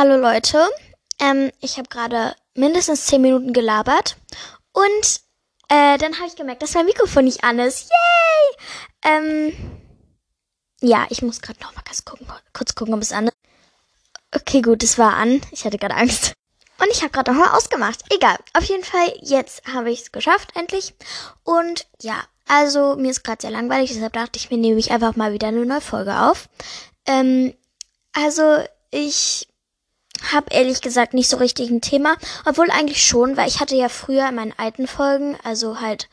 Hallo Leute, ähm, ich habe gerade mindestens 10 Minuten gelabert und äh, dann habe ich gemerkt, dass mein Mikrofon nicht an ist. Yay! Ähm, ja, ich muss gerade noch mal kurz gucken, kurz gucken, ob es an ist. Okay, gut, es war an. Ich hatte gerade Angst. Und ich habe gerade noch mal ausgemacht. Egal. Auf jeden Fall, jetzt habe ich es geschafft, endlich. Und ja, also mir ist gerade sehr langweilig, deshalb dachte ich mir, nehme ich einfach mal wieder eine neue Folge auf. Ähm, also ich habe ehrlich gesagt nicht so richtig ein Thema, obwohl eigentlich schon, weil ich hatte ja früher in meinen alten Folgen, also halt,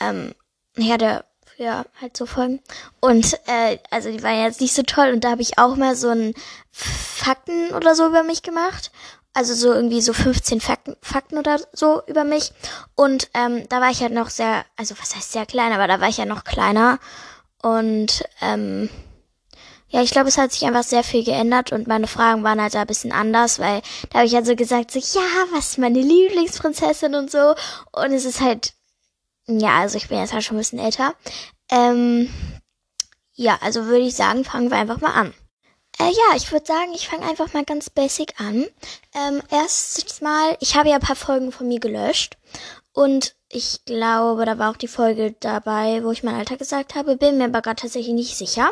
ähm, ja, der ja, halt so Folgen. Und äh, also die waren jetzt nicht so toll und da habe ich auch mal so ein Fakten oder so über mich gemacht. Also so irgendwie so 15 Fakten, Fakten oder so über mich. Und ähm, da war ich halt noch sehr, also was heißt sehr klein, aber da war ich ja noch kleiner. Und ähm, ja, ich glaube, es hat sich einfach sehr viel geändert und meine Fragen waren halt ein bisschen anders, weil da habe ich halt so gesagt, so, ja, was ist meine Lieblingsprinzessin und so. Und es ist halt, ja, also ich bin jetzt halt schon ein bisschen älter. Ähm, ja, also würde ich sagen, fangen wir einfach mal an. Äh, ja, ich würde sagen, ich fange einfach mal ganz basic an. Ähm, erstes Mal, ich habe ja ein paar Folgen von mir gelöscht und ich glaube, da war auch die Folge dabei, wo ich mein Alter gesagt habe, bin mir aber gerade tatsächlich nicht sicher.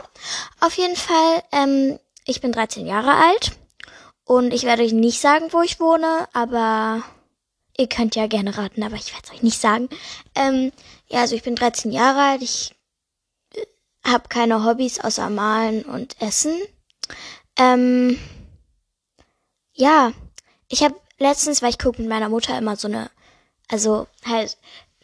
Auf jeden Fall, ähm, ich bin 13 Jahre alt und ich werde euch nicht sagen, wo ich wohne, aber ihr könnt ja gerne raten, aber ich werde es euch nicht sagen. Ähm, ja, also ich bin 13 Jahre alt, ich äh, habe keine Hobbys außer Malen und Essen. Ähm, ja, ich habe letztens, weil ich gucke mit meiner Mutter immer so eine also halt,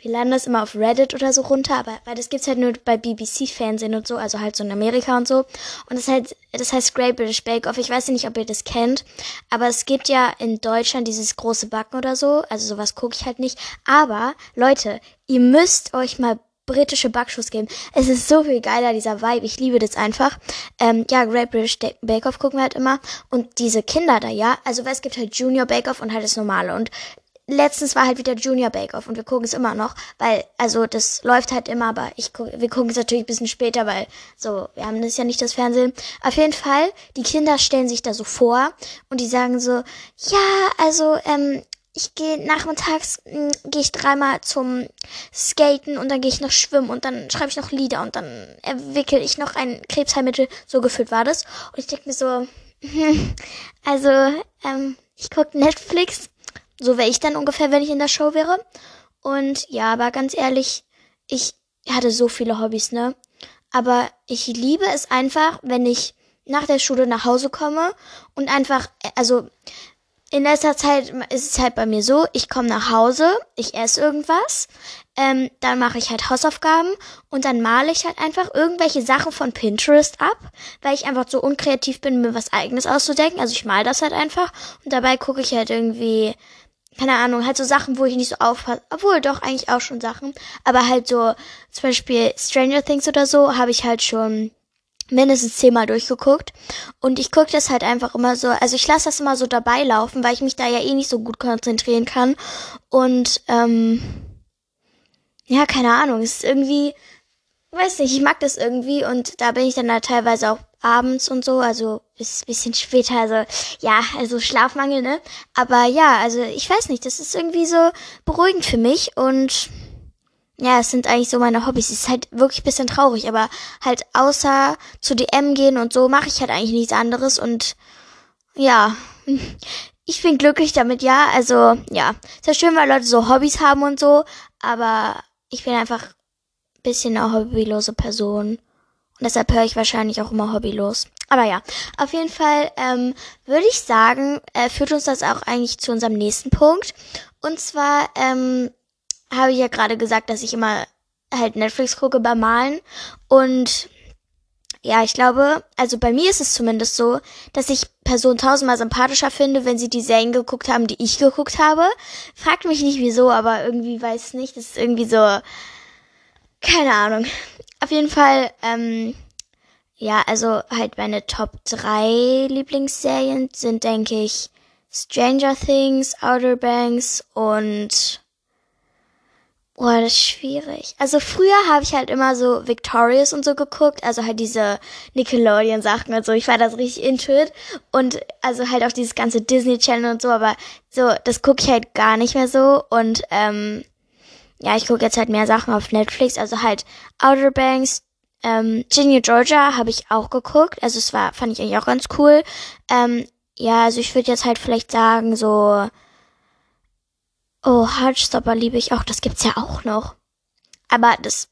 wir laden das immer auf Reddit oder so runter, aber weil das gibt's halt nur bei BBC-Fernsehen und so, also halt so in Amerika und so. Und das halt, das heißt Great British Bake Off. Ich weiß nicht, ob ihr das kennt, aber es gibt ja in Deutschland dieses große Backen oder so. Also sowas gucke ich halt nicht. Aber Leute, ihr müsst euch mal britische Backshows geben. Es ist so viel geiler, dieser Vibe. Ich liebe das einfach. Ähm, ja, Great British Bake Off gucken wir halt immer. Und diese Kinder da, ja, also weil es gibt halt Junior Bake Off und halt das normale. Und letztens war halt wieder Junior Bake Off und wir gucken es immer noch, weil, also das läuft halt immer, aber ich guck, wir gucken es natürlich ein bisschen später, weil so, wir haben das ja nicht das Fernsehen. Auf jeden Fall, die Kinder stellen sich da so vor und die sagen so, ja, also, ähm, ich gehe nachmittags hm, gehe ich dreimal zum Skaten und dann gehe ich noch schwimmen und dann schreibe ich noch Lieder und dann entwickle ich noch ein Krebsheilmittel. So gefühlt war das. Und ich denke mir so, also ähm, ich gucke Netflix so wäre ich dann ungefähr, wenn ich in der Show wäre. Und ja, aber ganz ehrlich, ich hatte so viele Hobbys, ne? Aber ich liebe es einfach, wenn ich nach der Schule nach Hause komme und einfach, also in letzter Zeit ist es halt bei mir so, ich komme nach Hause, ich esse irgendwas, ähm, dann mache ich halt Hausaufgaben und dann male ich halt einfach irgendwelche Sachen von Pinterest ab, weil ich einfach so unkreativ bin, mir was eigenes auszudenken. Also ich male das halt einfach und dabei gucke ich halt irgendwie keine Ahnung, halt so Sachen, wo ich nicht so aufpasse. Obwohl, doch, eigentlich auch schon Sachen. Aber halt so, zum Beispiel Stranger Things oder so, habe ich halt schon mindestens zehnmal durchgeguckt. Und ich gucke das halt einfach immer so, also ich lasse das immer so dabei laufen, weil ich mich da ja eh nicht so gut konzentrieren kann. Und, ähm, ja, keine Ahnung, es ist irgendwie, weiß nicht, ich mag das irgendwie und da bin ich dann halt teilweise auch abends und so, also ist bisschen später, also ja, also Schlafmangel, ne? Aber ja, also ich weiß nicht, das ist irgendwie so beruhigend für mich und ja, es sind eigentlich so meine Hobbys. Es ist halt wirklich bisschen traurig, aber halt außer zu DM gehen und so mache ich halt eigentlich nichts anderes und ja, ich bin glücklich damit, ja. Also ja, ist ja schön, weil Leute so Hobbys haben und so, aber ich bin einfach bisschen eine hobbylose Person. Und deshalb höre ich wahrscheinlich auch immer hobbylos. Aber ja, auf jeden Fall ähm, würde ich sagen, äh, führt uns das auch eigentlich zu unserem nächsten Punkt. Und zwar ähm, habe ich ja gerade gesagt, dass ich immer halt Netflix gucke beim Malen. Und ja, ich glaube, also bei mir ist es zumindest so, dass ich Personen tausendmal sympathischer finde, wenn sie die Serien geguckt haben, die ich geguckt habe. Fragt mich nicht wieso, aber irgendwie weiß nicht. Das ist irgendwie so, keine Ahnung. Auf jeden Fall, ähm, ja, also halt meine Top 3 Lieblingsserien sind, denke ich, Stranger Things, Outer Banks und Boah, das ist schwierig. Also früher habe ich halt immer so Victorious und so geguckt, also halt diese Nickelodeon-Sachen und so. Ich war da so richtig into it. Und also halt auch dieses ganze Disney Channel und so, aber so, das gucke ich halt gar nicht mehr so. Und ähm, ja, ich gucke jetzt halt mehr Sachen auf Netflix, also halt Outer Banks, ähm, Ginny Georgia habe ich auch geguckt. Also es war, fand ich eigentlich auch ganz cool. Ähm, ja, also ich würde jetzt halt vielleicht sagen, so Oh, Heartstopper liebe ich auch. Das gibt's ja auch noch. Aber das,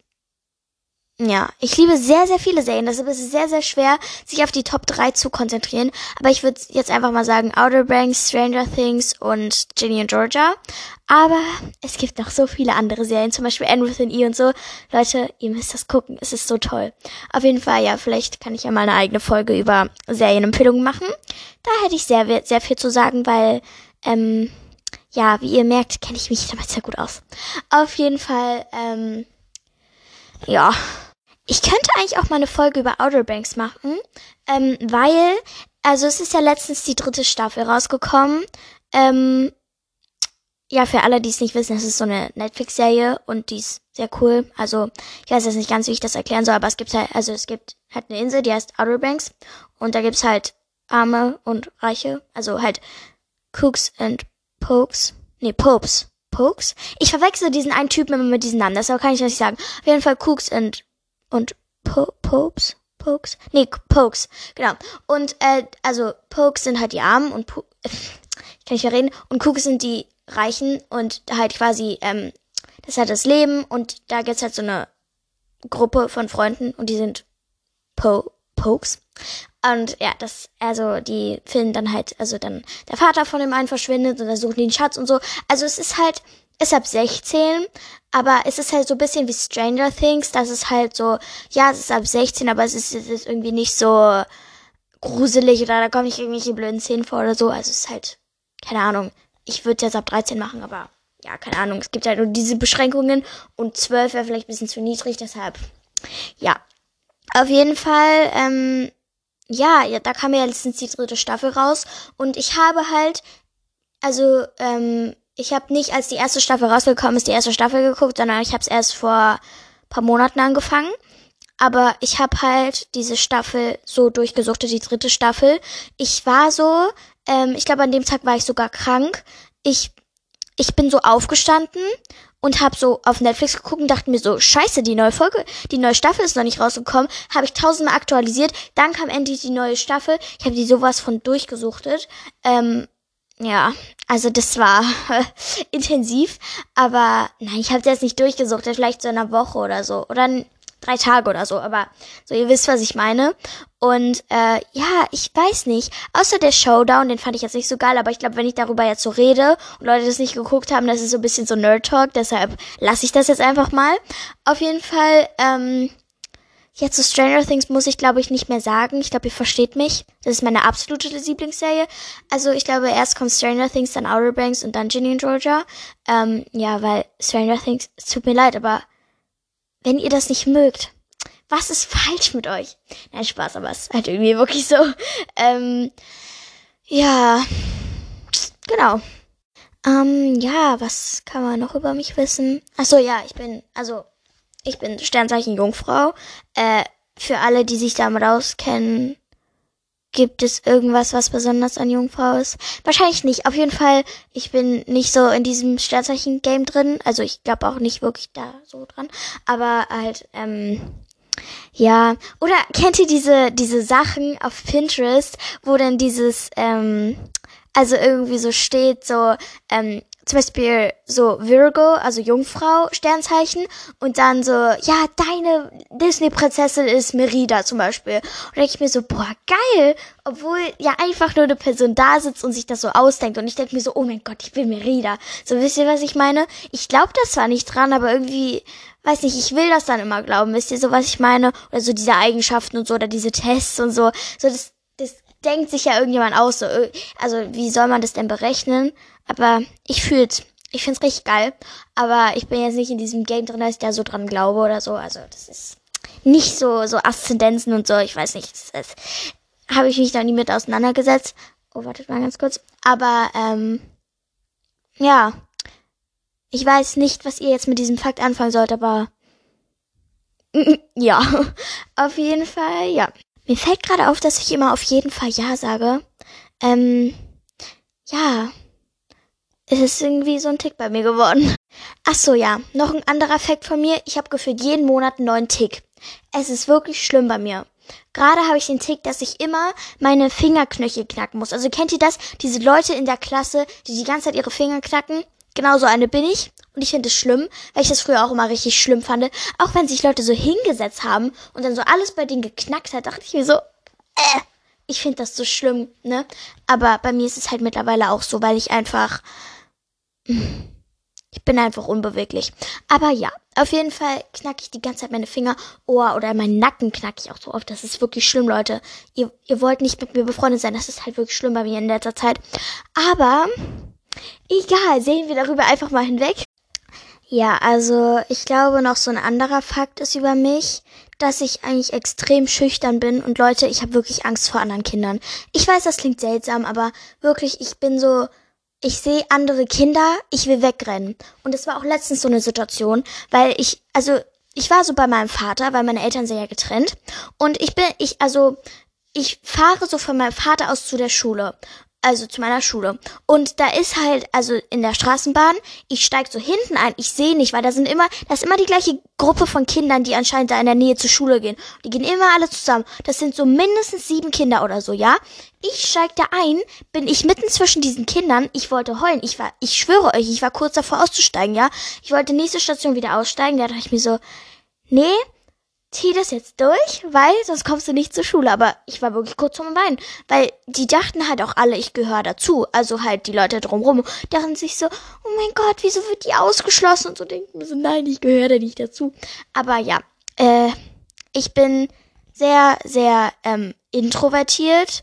ja, ich liebe sehr, sehr viele Serien. Deshalb ist es sehr, sehr schwer, sich auf die Top 3 zu konzentrieren. Aber ich würde jetzt einfach mal sagen Outer Banks, Stranger Things und Ginny and Georgia. Aber es gibt noch so viele andere Serien, zum Beispiel Anne Within E und so. Leute, ihr müsst das gucken. Es ist so toll. Auf jeden Fall, ja, vielleicht kann ich ja mal eine eigene Folge über Serienempfehlungen machen. Da hätte ich sehr, sehr viel zu sagen, weil, ähm, ja, wie ihr merkt, kenne ich mich damit sehr gut aus. Auf jeden Fall, ähm, ja. Ich könnte eigentlich auch mal eine Folge über Outer Banks machen, ähm, weil, also es ist ja letztens die dritte Staffel rausgekommen. Ähm, ja, für alle, die es nicht wissen, es ist so eine Netflix-Serie und die ist sehr cool. Also, ich weiß jetzt nicht ganz, wie ich das erklären soll, aber es gibt halt, also es gibt halt eine Insel, die heißt Outer Banks und da gibt's halt Arme und Reiche, also halt Cooks and Pokes. Nee, Popes. Pokes? Ich verwechsel diesen einen Typen immer mit diesen Namen, das kann ich nicht sagen. Auf jeden Fall Cooks und, und po Popes? Pokes? Nee, Pokes, genau. Und, äh, also, Pokes sind halt die Armen und, po ich kann nicht mehr reden, und Cooks sind die Reichen und halt quasi, ähm, das ist halt das Leben und da gibt's halt so eine Gruppe von Freunden und die sind po Pokes. Und ja, das, also die finden dann halt, also dann der Vater von dem einen verschwindet und dann suchen die den Schatz und so. Also es ist halt, ist ab 16, aber es ist halt so ein bisschen wie Stranger Things, das ist halt so, ja, es ist ab 16, aber es ist, es ist irgendwie nicht so gruselig oder da kommen nicht irgendwelche blöden Szenen vor oder so. Also es ist halt, keine Ahnung. Ich würde jetzt ab 13 machen, aber ja, keine Ahnung. Es gibt halt nur diese Beschränkungen und 12 wäre vielleicht ein bisschen zu niedrig, deshalb, ja. Auf jeden Fall, ähm, ja, ja, da kam ja letztens die dritte Staffel raus und ich habe halt, also ähm, ich habe nicht, als die erste Staffel rausgekommen ist, die erste Staffel geguckt, sondern ich habe es erst vor paar Monaten angefangen. Aber ich habe halt diese Staffel so durchgesuchtet, die dritte Staffel. Ich war so, ähm, ich glaube an dem Tag war ich sogar krank. Ich, ich bin so aufgestanden und habe so auf Netflix geguckt und dachte mir so, scheiße, die neue Folge, die neue Staffel ist noch nicht rausgekommen. Habe ich tausendmal aktualisiert. Dann kam endlich die neue Staffel. Ich habe die sowas von durchgesuchtet. Ähm, ja, also das war intensiv. Aber nein, ich habe jetzt nicht durchgesuchtet. Vielleicht so in einer Woche oder so. Oder drei Tage oder so, aber so, ihr wisst, was ich meine. Und äh, ja, ich weiß nicht. Außer der Showdown, den fand ich jetzt nicht so geil, aber ich glaube, wenn ich darüber jetzt so rede und Leute das nicht geguckt haben, das ist so ein bisschen so Nerd-Talk, deshalb lasse ich das jetzt einfach mal. Auf jeden Fall, ähm, Jetzt zu Stranger Things muss ich, glaube ich, nicht mehr sagen. Ich glaube, ihr versteht mich. Das ist meine absolute Lieblingsserie. Also ich glaube, erst kommt Stranger Things, dann Outer Banks und dann Ginny und Georgia. Ähm, ja, weil Stranger Things, es tut mir leid, aber wenn ihr das nicht mögt, was ist falsch mit euch? Nein, Spaß, aber es ist halt irgendwie wirklich so. Ähm, ja, genau. Ähm, ja, was kann man noch über mich wissen? Ach so, ja, ich bin, also, ich bin Sternzeichen Jungfrau. Äh, für alle, die sich damit auskennen, Gibt es irgendwas, was besonders an Jungfrau ist? Wahrscheinlich nicht. Auf jeden Fall, ich bin nicht so in diesem Sternzeichen-Game drin. Also ich glaube auch nicht wirklich da so dran. Aber halt, ähm, ja. Oder kennt ihr diese, diese Sachen auf Pinterest, wo dann dieses, ähm, also irgendwie so steht, so, ähm, zum Beispiel so Virgo, also Jungfrau, Sternzeichen, und dann so, ja, deine Disney-Prinzessin ist Merida zum Beispiel. Und denke ich mir so, boah, geil, obwohl ja einfach nur eine Person da sitzt und sich das so ausdenkt. Und ich denke mir so, oh mein Gott, ich bin Merida. So, wisst ihr, was ich meine? Ich glaube das zwar nicht dran, aber irgendwie, weiß nicht, ich will das dann immer glauben. Wisst ihr so, was ich meine? Oder so diese Eigenschaften und so, oder diese Tests und so. So, das, denkt sich ja irgendjemand aus. So, also, wie soll man das denn berechnen? Aber ich fühl's. Ich find's richtig geil. Aber ich bin jetzt nicht in diesem Game drin, dass ich da so dran glaube oder so. Also das ist nicht so, so Aszendenzen und so. Ich weiß nicht. Das, das habe ich mich da nie mit auseinandergesetzt. Oh, wartet mal ganz kurz. Aber, ähm, ja. Ich weiß nicht, was ihr jetzt mit diesem Fakt anfangen sollt, aber ja, auf jeden Fall, ja. Mir fällt gerade auf, dass ich immer auf jeden Fall ja sage. Ähm, ja. Es ist irgendwie so ein Tick bei mir geworden. Ach so, ja. Noch ein anderer Fakt von mir. Ich habe gefühlt jeden Monat einen neuen Tick. Es ist wirklich schlimm bei mir. Gerade habe ich den Tick, dass ich immer meine Fingerknöchel knacken muss. Also kennt ihr das? Diese Leute in der Klasse, die die ganze Zeit ihre Finger knacken? Genauso eine bin ich. Und ich finde es schlimm, weil ich das früher auch immer richtig schlimm fand. Auch wenn sich Leute so hingesetzt haben und dann so alles bei denen geknackt hat, dachte ich mir so, äh, ich finde das so schlimm, ne? Aber bei mir ist es halt mittlerweile auch so, weil ich einfach, ich bin einfach unbeweglich. Aber ja, auf jeden Fall knacke ich die ganze Zeit meine Finger, Ohr oder meinen Nacken knacke ich auch so oft. Das ist wirklich schlimm, Leute. Ihr, ihr wollt nicht mit mir befreundet sein. Das ist halt wirklich schlimm bei mir in letzter Zeit. Aber egal, sehen wir darüber einfach mal hinweg. Ja, also ich glaube noch so ein anderer Fakt ist über mich, dass ich eigentlich extrem schüchtern bin und Leute, ich habe wirklich Angst vor anderen Kindern. Ich weiß, das klingt seltsam, aber wirklich, ich bin so, ich sehe andere Kinder, ich will wegrennen. Und es war auch letztens so eine Situation, weil ich, also ich war so bei meinem Vater, weil meine Eltern sind ja getrennt. Und ich bin, ich, also ich fahre so von meinem Vater aus zu der Schule also zu meiner Schule. Und da ist halt, also in der Straßenbahn, ich steig so hinten ein, ich sehe nicht, weil da sind immer, da ist immer die gleiche Gruppe von Kindern, die anscheinend da in der Nähe zur Schule gehen. Die gehen immer alle zusammen. Das sind so mindestens sieben Kinder oder so, ja? Ich steig da ein, bin ich mitten zwischen diesen Kindern, ich wollte heulen. Ich war, ich schwöre euch, ich war kurz davor auszusteigen, ja? Ich wollte nächste Station wieder aussteigen, da dachte ich mir so, nee, zieh das jetzt durch, weil sonst kommst du nicht zur Schule. Aber ich war wirklich kurz vorm Weinen, weil die dachten halt auch alle, ich gehöre dazu. Also halt die Leute drumrum dachten sich so, oh mein Gott, wieso wird die ausgeschlossen? Und so denken mir so, nein, ich gehöre da nicht dazu. Aber ja, äh, ich bin sehr, sehr ähm, introvertiert.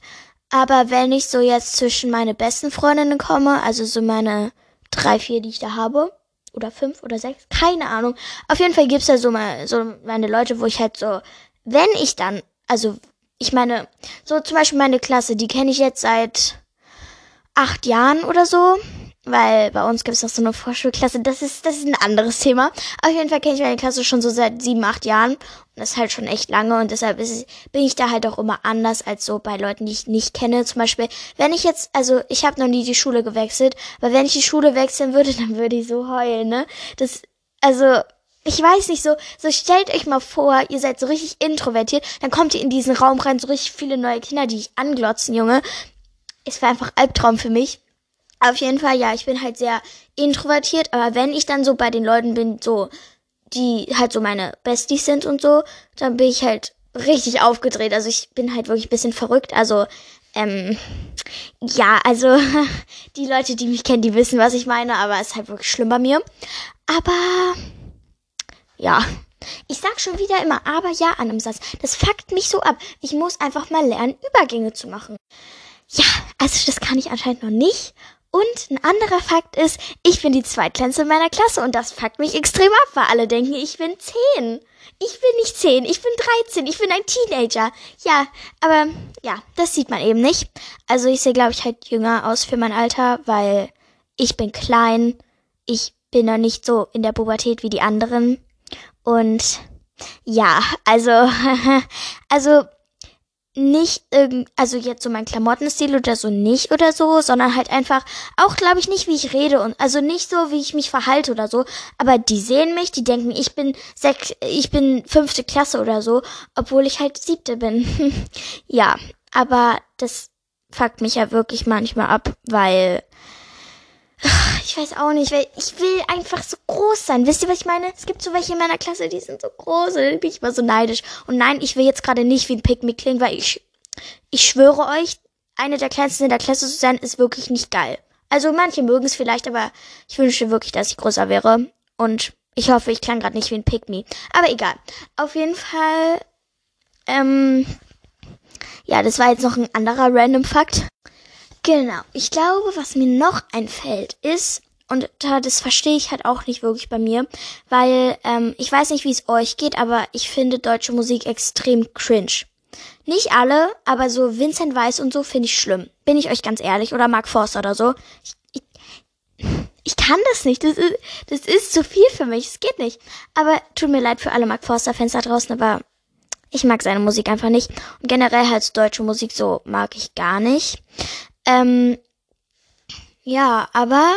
Aber wenn ich so jetzt zwischen meine besten Freundinnen komme, also so meine drei, vier, die ich da habe, oder fünf oder sechs, keine Ahnung. Auf jeden Fall gibt's da so mal so meine Leute, wo ich halt so, wenn ich dann, also ich meine, so zum Beispiel meine Klasse, die kenne ich jetzt seit acht Jahren oder so weil bei uns gibt es noch so eine Vorschulklasse. Das ist, das ist ein anderes Thema. Auf jeden Fall kenne ich meine Klasse schon so seit sieben, acht Jahren. Und das ist halt schon echt lange. Und deshalb ist, bin ich da halt auch immer anders als so bei Leuten, die ich nicht kenne. Zum Beispiel, wenn ich jetzt, also ich habe noch nie die Schule gewechselt, aber wenn ich die Schule wechseln würde, dann würde ich so heulen, ne? Das, also, ich weiß nicht, so, so stellt euch mal vor, ihr seid so richtig introvertiert, dann kommt ihr in diesen Raum rein, so richtig viele neue Kinder, die ich anglotzen, Junge. Es war einfach Albtraum für mich. Auf jeden Fall, ja, ich bin halt sehr introvertiert, aber wenn ich dann so bei den Leuten bin, so, die halt so meine Besties sind und so, dann bin ich halt richtig aufgedreht. Also ich bin halt wirklich bisschen verrückt. Also, ähm, ja, also die Leute, die mich kennen, die wissen, was ich meine, aber es ist halt wirklich schlimm bei mir. Aber, ja. Ich sag schon wieder immer aber ja an einem Satz. Das fuckt mich so ab. Ich muss einfach mal lernen, Übergänge zu machen. Ja, also das kann ich anscheinend noch nicht. Und ein anderer Fakt ist, ich bin die zweitkleinste in meiner Klasse und das fuckt mich extrem ab, weil alle denken, ich bin zehn. Ich bin nicht zehn, ich bin dreizehn, ich bin ein Teenager. Ja, aber ja, das sieht man eben nicht. Also ich sehe, glaube ich, halt jünger aus für mein Alter, weil ich bin klein, ich bin noch nicht so in der Pubertät wie die anderen. Und ja, also, also nicht irgend, also jetzt so mein Klamottenstil oder so nicht oder so, sondern halt einfach auch, glaube ich, nicht wie ich rede und also nicht so wie ich mich verhalte oder so. Aber die sehen mich, die denken, ich bin sechs, ich bin fünfte Klasse oder so, obwohl ich halt siebte bin. ja, aber das fuckt mich ja wirklich manchmal ab, weil ich weiß auch nicht, weil ich will einfach so groß sein. Wisst ihr, was ich meine? Es gibt so welche in meiner Klasse, die sind so groß und dann bin ich immer so neidisch. Und nein, ich will jetzt gerade nicht wie ein Pick me klingen, weil ich, ich schwöre euch, eine der kleinsten in der Klasse zu sein, ist wirklich nicht geil. Also manche mögen es vielleicht, aber ich wünsche wirklich, dass ich größer wäre. Und ich hoffe, ich klang gerade nicht wie ein me. Aber egal. Auf jeden Fall, ähm, ja, das war jetzt noch ein anderer random Fakt. Genau. Ich glaube, was mir noch einfällt, ist, und das verstehe ich halt auch nicht wirklich bei mir, weil ähm, ich weiß nicht, wie es euch geht, aber ich finde deutsche Musik extrem cringe. Nicht alle, aber so Vincent Weiss und so finde ich schlimm. Bin ich euch ganz ehrlich. Oder Mark Forster oder so. Ich, ich, ich kann das nicht. Das ist, das ist zu viel für mich. Es geht nicht. Aber tut mir leid für alle Mark Forster-Fans da draußen, aber ich mag seine Musik einfach nicht. Und generell halt deutsche Musik so mag ich gar nicht. Ähm, ja, aber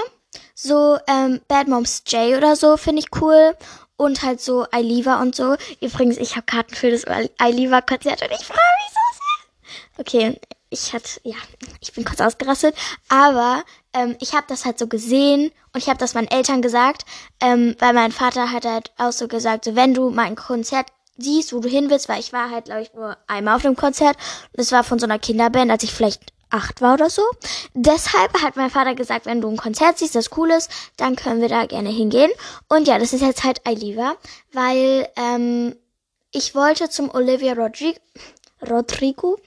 so ähm, Bad Moms J oder so finde ich cool. Und halt so Iliva und so. Übrigens, ich habe Karten für das Iliva-Konzert und ich freue mich so sehr. Okay, ich hatte, ja, ich bin kurz ausgerastet. Aber ähm, ich habe das halt so gesehen und ich habe das meinen Eltern gesagt, ähm, weil mein Vater hat halt auch so gesagt, so wenn du mal ein Konzert siehst, wo du hin willst, weil ich war halt, glaube ich, nur einmal auf dem Konzert und es war von so einer Kinderband, als ich vielleicht acht war oder so. Deshalb hat mein Vater gesagt, wenn du ein Konzert siehst, das cool ist, dann können wir da gerne hingehen. Und ja, das ist jetzt halt Ailiva, weil ähm, ich wollte zum Olivia Rodrigo, Rodrigo,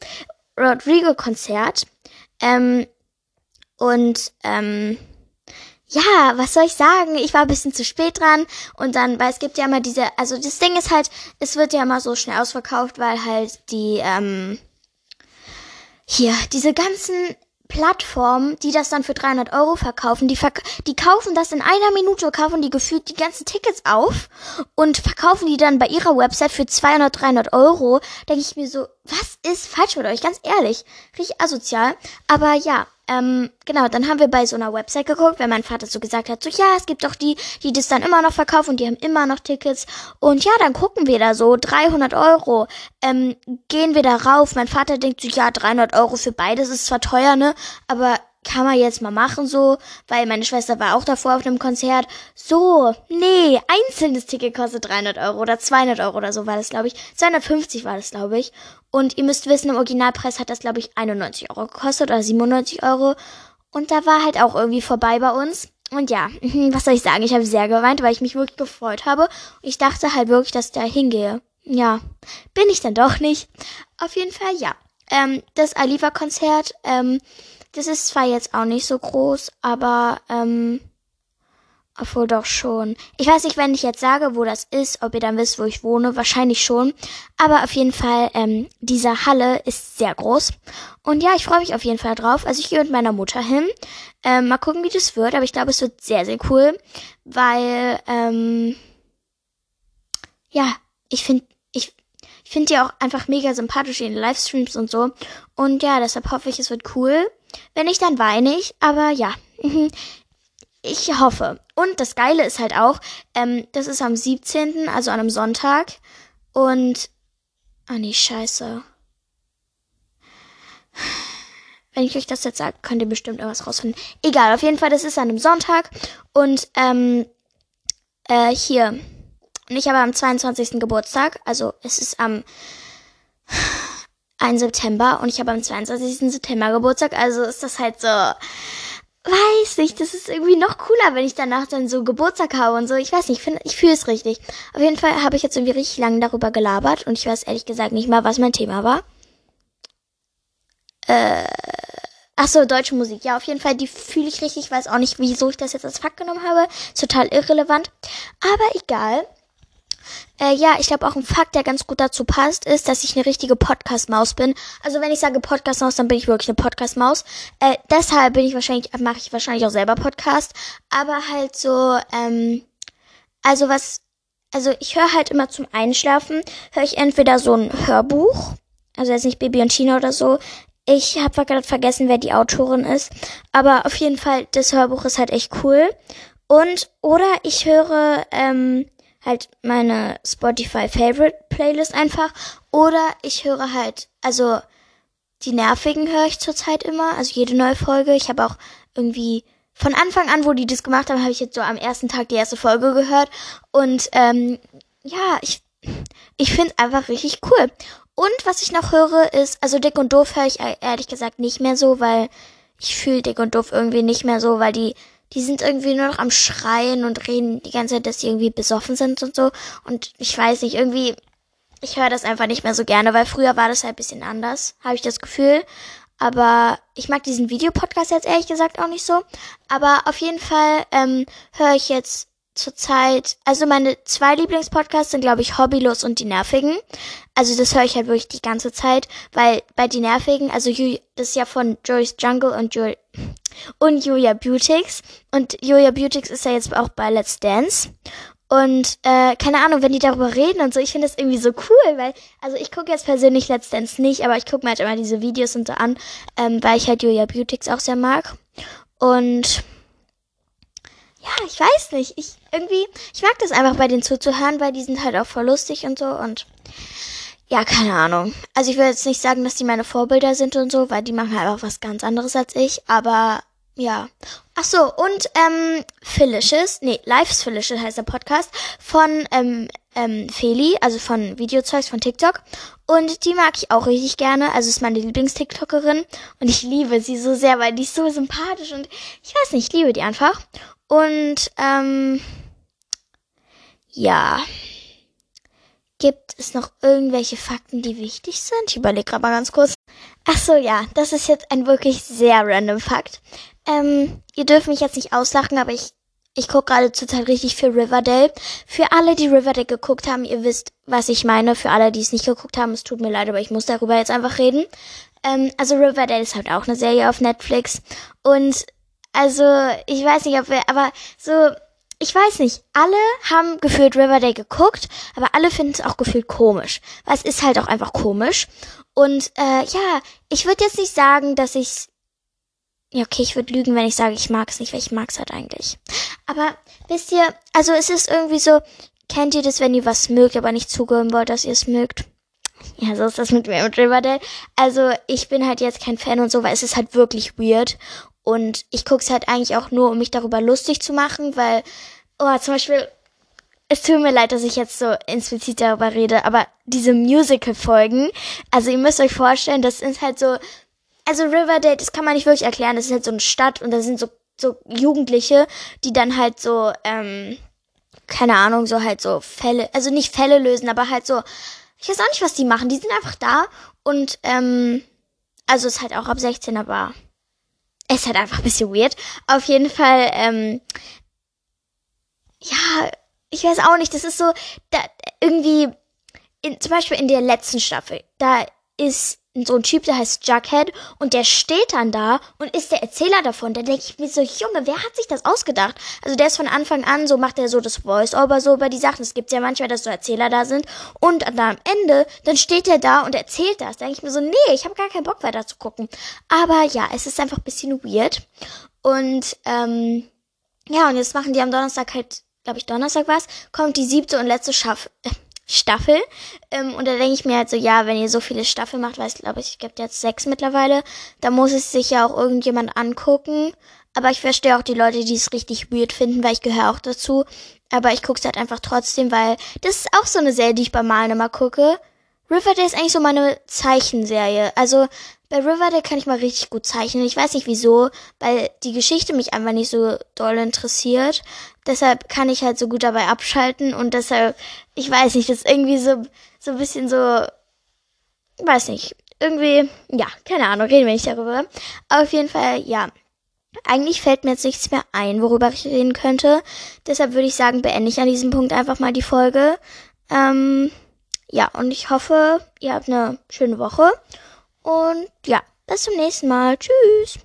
Rodrigo Konzert. Ähm, und ähm, ja, was soll ich sagen? Ich war ein bisschen zu spät dran und dann, weil es gibt ja immer diese, also das Ding ist halt, es wird ja immer so schnell ausverkauft, weil halt die, ähm, hier, diese ganzen Plattformen, die das dann für 300 Euro verkaufen, die, verk die kaufen das in einer Minute, kaufen die gefühlt die ganzen Tickets auf und verkaufen die dann bei ihrer Website für 200, 300 Euro. Denke ich mir so, was ist falsch mit euch? Ganz ehrlich, richtig asozial. Aber ja, ähm, genau, dann haben wir bei so einer Website geguckt, weil mein Vater so gesagt hat, so ja, es gibt doch die, die das dann immer noch verkaufen und die haben immer noch Tickets. Und ja, dann gucken wir da so, 300 Euro, ähm, gehen wir da rauf. Mein Vater denkt so, ja, 300 Euro für beides ist zwar teuer, ne, aber kann man jetzt mal machen so, weil meine Schwester war auch davor auf einem Konzert. So, nee, einzelnes Ticket kostet 300 Euro oder 200 Euro oder so war das, glaube ich. 250 war das, glaube ich. Und ihr müsst wissen, im Originalpreis hat das, glaube ich, 91 Euro gekostet oder 97 Euro. Und da war halt auch irgendwie vorbei bei uns. Und ja, was soll ich sagen? Ich habe sehr geweint, weil ich mich wirklich gefreut habe. Ich dachte halt wirklich, dass ich da hingehe. Ja, bin ich dann doch nicht. Auf jeden Fall, ja. Ähm, das Aliva-Konzert, ähm, das ist zwar jetzt auch nicht so groß, aber ähm, obwohl doch schon. Ich weiß nicht, wenn ich jetzt sage, wo das ist, ob ihr dann wisst, wo ich wohne. Wahrscheinlich schon. Aber auf jeden Fall, ähm, diese Halle ist sehr groß. Und ja, ich freue mich auf jeden Fall drauf. Also ich gehe mit meiner Mutter hin. Ähm, mal gucken, wie das wird. Aber ich glaube, es wird sehr, sehr cool. Weil, ähm, ja, ich finde, ich, ich finde die auch einfach mega sympathisch in den Livestreams und so. Und ja, deshalb hoffe ich, es wird cool. Wenn nicht, dann weine ich. Aber ja, ich hoffe. Und das Geile ist halt auch, ähm, das ist am 17., also an einem Sonntag. Und. Ah nee, scheiße. Wenn ich euch das jetzt sage, könnt ihr bestimmt irgendwas rausfinden. Egal, auf jeden Fall, das ist an einem Sonntag. Und ähm, äh, hier. Und ich habe am 22. Geburtstag. Also es ist am 1. September und ich habe am 22. September Geburtstag. Also ist das halt so weiß nicht, das ist irgendwie noch cooler, wenn ich danach dann so Geburtstag habe und so. Ich weiß nicht, ich finde, ich fühle es richtig. Auf jeden Fall habe ich jetzt irgendwie richtig lange darüber gelabert und ich weiß ehrlich gesagt nicht mal, was mein Thema war. Äh, ach so, deutsche Musik. Ja, auf jeden Fall, die fühle ich richtig. Ich weiß auch nicht, wieso ich das jetzt als Fakt genommen habe. Total irrelevant. Aber egal. Äh, ja, ich glaube auch ein Fakt, der ganz gut dazu passt, ist, dass ich eine richtige Podcast-Maus bin. Also wenn ich sage Podcast-Maus, dann bin ich wirklich eine Podcast-Maus. Äh, deshalb bin ich wahrscheinlich, mache ich wahrscheinlich auch selber Podcast. Aber halt so, ähm, also was, also ich höre halt immer zum Einschlafen, höre ich entweder so ein Hörbuch, also jetzt nicht Baby und China oder so. Ich habe gerade vergessen, wer die Autorin ist. Aber auf jeden Fall, das Hörbuch ist halt echt cool. Und, oder ich höre, ähm, halt meine Spotify Favorite Playlist einfach. Oder ich höre halt, also die nervigen höre ich zurzeit immer, also jede neue Folge. Ich habe auch irgendwie von Anfang an, wo die das gemacht haben, habe ich jetzt so am ersten Tag die erste Folge gehört. Und ähm, ja, ich, ich finde einfach richtig cool. Und was ich noch höre ist, also Dick und Doof höre ich ehrlich gesagt nicht mehr so, weil ich fühle Dick und Doof irgendwie nicht mehr so, weil die die sind irgendwie nur noch am Schreien und reden die ganze Zeit, dass sie irgendwie besoffen sind und so. Und ich weiß nicht, irgendwie, ich höre das einfach nicht mehr so gerne, weil früher war das halt bisschen anders, habe ich das Gefühl. Aber ich mag diesen Videopodcast jetzt ehrlich gesagt auch nicht so. Aber auf jeden Fall ähm, höre ich jetzt zurzeit, also meine zwei Lieblingspodcasts sind, glaube ich, Hobbylos und die Nervigen. Also das höre ich halt wirklich die ganze Zeit, weil bei die Nervigen, also das ist ja von Joyce Jungle und Joy und Julia Beautix. Und Julia Beautix ist ja jetzt auch bei Let's Dance. Und äh, keine Ahnung, wenn die darüber reden und so, ich finde das irgendwie so cool, weil, also ich gucke jetzt persönlich Let's Dance nicht, aber ich gucke mir halt immer diese Videos und so an, ähm, weil ich halt Julia Beautix auch sehr mag. Und ja, ich weiß nicht, ich irgendwie, ich mag das einfach bei denen zuzuhören, weil die sind halt auch voll lustig und so und ja, keine Ahnung. Also ich will jetzt nicht sagen, dass die meine Vorbilder sind und so, weil die machen halt auch was ganz anderes als ich, aber ja. Ach so, und ähm, Felicious, nee, Lives Felicious heißt der Podcast von ähm, ähm, Feli, also von Videozeugs von TikTok. Und die mag ich auch richtig gerne. Also ist meine Lieblings-TikTokerin. Und ich liebe sie so sehr, weil die ist so sympathisch und ich weiß nicht, ich liebe die einfach. Und ähm, ja. Gibt es noch irgendwelche Fakten, die wichtig sind? Ich überlege gerade mal ganz kurz. Ach so, ja, das ist jetzt ein wirklich sehr random Fakt. Ähm, ihr dürft mich jetzt nicht auslachen, aber ich, ich gucke gerade zurzeit richtig für Riverdale. Für alle, die Riverdale geguckt haben, ihr wisst, was ich meine. Für alle, die es nicht geguckt haben, es tut mir leid, aber ich muss darüber jetzt einfach reden. Ähm, also Riverdale ist halt auch eine Serie auf Netflix. Und also, ich weiß nicht, ob wir, aber so, ich weiß nicht, alle haben gefühlt Riverdale geguckt, aber alle finden es auch gefühlt komisch. Weil es ist halt auch einfach komisch. Und äh, ja, ich würde jetzt nicht sagen, dass ich ja, okay, ich würde lügen, wenn ich sage, ich mag es nicht, weil ich mag es halt eigentlich. Aber wisst ihr, also es ist irgendwie so, kennt ihr das, wenn ihr was mögt, aber nicht zugeben wollt, dass ihr es mögt? Ja, so ist das mit mir und Riverdale. Also ich bin halt jetzt kein Fan und so, weil es ist halt wirklich weird. Und ich gucke es halt eigentlich auch nur, um mich darüber lustig zu machen, weil, oh, zum Beispiel, es tut mir leid, dass ich jetzt so explizit darüber rede, aber diese Musical-Folgen, also ihr müsst euch vorstellen, das ist halt so also Riverdale, das kann man nicht wirklich erklären. Das ist halt so eine Stadt und da sind so, so Jugendliche, die dann halt so, ähm, keine Ahnung, so halt so Fälle, also nicht Fälle lösen, aber halt so, ich weiß auch nicht, was die machen. Die sind einfach da und, ähm, also ist halt auch ab 16, aber ist halt einfach ein bisschen weird. Auf jeden Fall, ähm, ja, ich weiß auch nicht, das ist so, da, irgendwie, in, zum Beispiel in der letzten Staffel, da ist so ein Typ, der heißt Jughead und der steht dann da und ist der Erzähler davon. Da denke ich mir so, Junge, wer hat sich das ausgedacht? Also der ist von Anfang an, so macht er so das Voice-Over so über die Sachen. Es gibt ja manchmal, dass so Erzähler da sind und dann am Ende, dann steht er da und erzählt das. Da denke ich mir so, nee, ich habe gar keinen Bock weiter zu gucken. Aber ja, es ist einfach ein bisschen weird. Und ähm, ja, und jetzt machen die am Donnerstag halt, glaube ich, Donnerstag was, kommt die siebte und letzte Schaff Staffel. Ähm, und da denke ich mir halt so, ja, wenn ihr so viele Staffeln macht, weil es glaube ich, gibt jetzt sechs mittlerweile, da muss es sich ja auch irgendjemand angucken. Aber ich verstehe auch die Leute, die es richtig weird finden, weil ich gehöre auch dazu. Aber ich gucke es halt einfach trotzdem, weil das ist auch so eine Serie, die ich beim Malen immer gucke. Riverdale ist eigentlich so meine Zeichenserie. Also bei Riverdale kann ich mal richtig gut zeichnen. Ich weiß nicht wieso, weil die Geschichte mich einfach nicht so doll interessiert. Deshalb kann ich halt so gut dabei abschalten und deshalb, ich weiß nicht, das ist irgendwie so, so ein bisschen so, weiß nicht, irgendwie, ja, keine Ahnung, reden wir nicht darüber. auf jeden Fall, ja. Eigentlich fällt mir jetzt nichts mehr ein, worüber ich reden könnte. Deshalb würde ich sagen, beende ich an diesem Punkt einfach mal die Folge. Ähm, ja, und ich hoffe, ihr habt eine schöne Woche. Und ja, bis zum nächsten Mal. Tschüss.